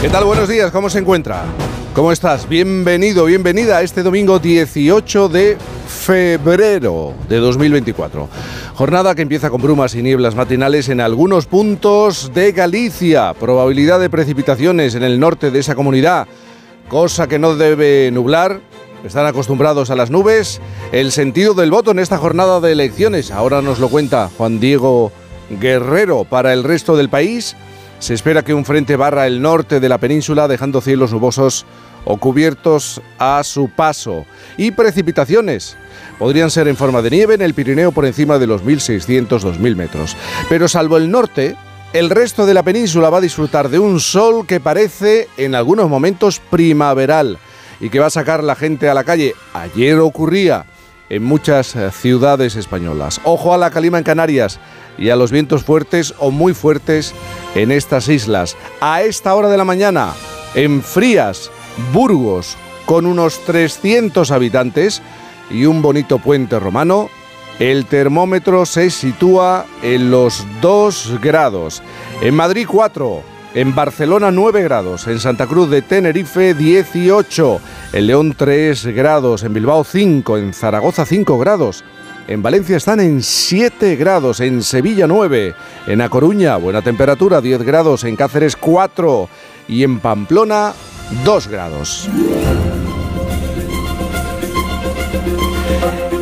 ¿Qué tal? Buenos días, ¿cómo se encuentra? ¿Cómo estás? Bienvenido, bienvenida a este domingo 18 de febrero de 2024. Jornada que empieza con brumas y nieblas matinales en algunos puntos de Galicia. Probabilidad de precipitaciones en el norte de esa comunidad, cosa que no debe nublar. Están acostumbrados a las nubes. El sentido del voto en esta jornada de elecciones, ahora nos lo cuenta Juan Diego Guerrero para el resto del país. Se espera que un frente barra el norte de la península, dejando cielos nubosos o cubiertos a su paso. Y precipitaciones. Podrían ser en forma de nieve en el Pirineo por encima de los 1.600-2.000 metros. Pero salvo el norte, el resto de la península va a disfrutar de un sol que parece en algunos momentos primaveral y que va a sacar la gente a la calle. Ayer ocurría en muchas eh, ciudades españolas. Ojo a la calima en Canarias y a los vientos fuertes o muy fuertes en estas islas. A esta hora de la mañana, en Frías, Burgos, con unos 300 habitantes y un bonito puente romano, el termómetro se sitúa en los 2 grados. En Madrid 4, en Barcelona 9 grados, en Santa Cruz de Tenerife 18, en León 3 grados, en Bilbao 5, en Zaragoza 5 grados. En Valencia están en 7 grados, en Sevilla 9, en A Coruña buena temperatura 10 grados, en Cáceres 4 y en Pamplona 2 grados.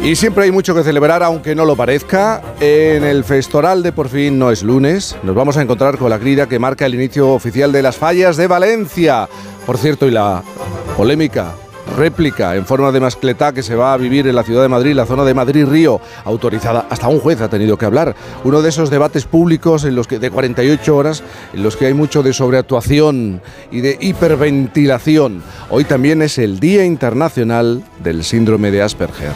Y siempre hay mucho que celebrar, aunque no lo parezca. En el Festoral de Por fin no es lunes. Nos vamos a encontrar con la grida que marca el inicio oficial de las fallas de Valencia. Por cierto, y la polémica réplica en forma de mascletá que se va a vivir en la ciudad de Madrid, la zona de Madrid-Río, autorizada. Hasta un juez ha tenido que hablar. Uno de esos debates públicos en los que, de 48 horas en los que hay mucho de sobreactuación y de hiperventilación. Hoy también es el Día Internacional del Síndrome de Asperger.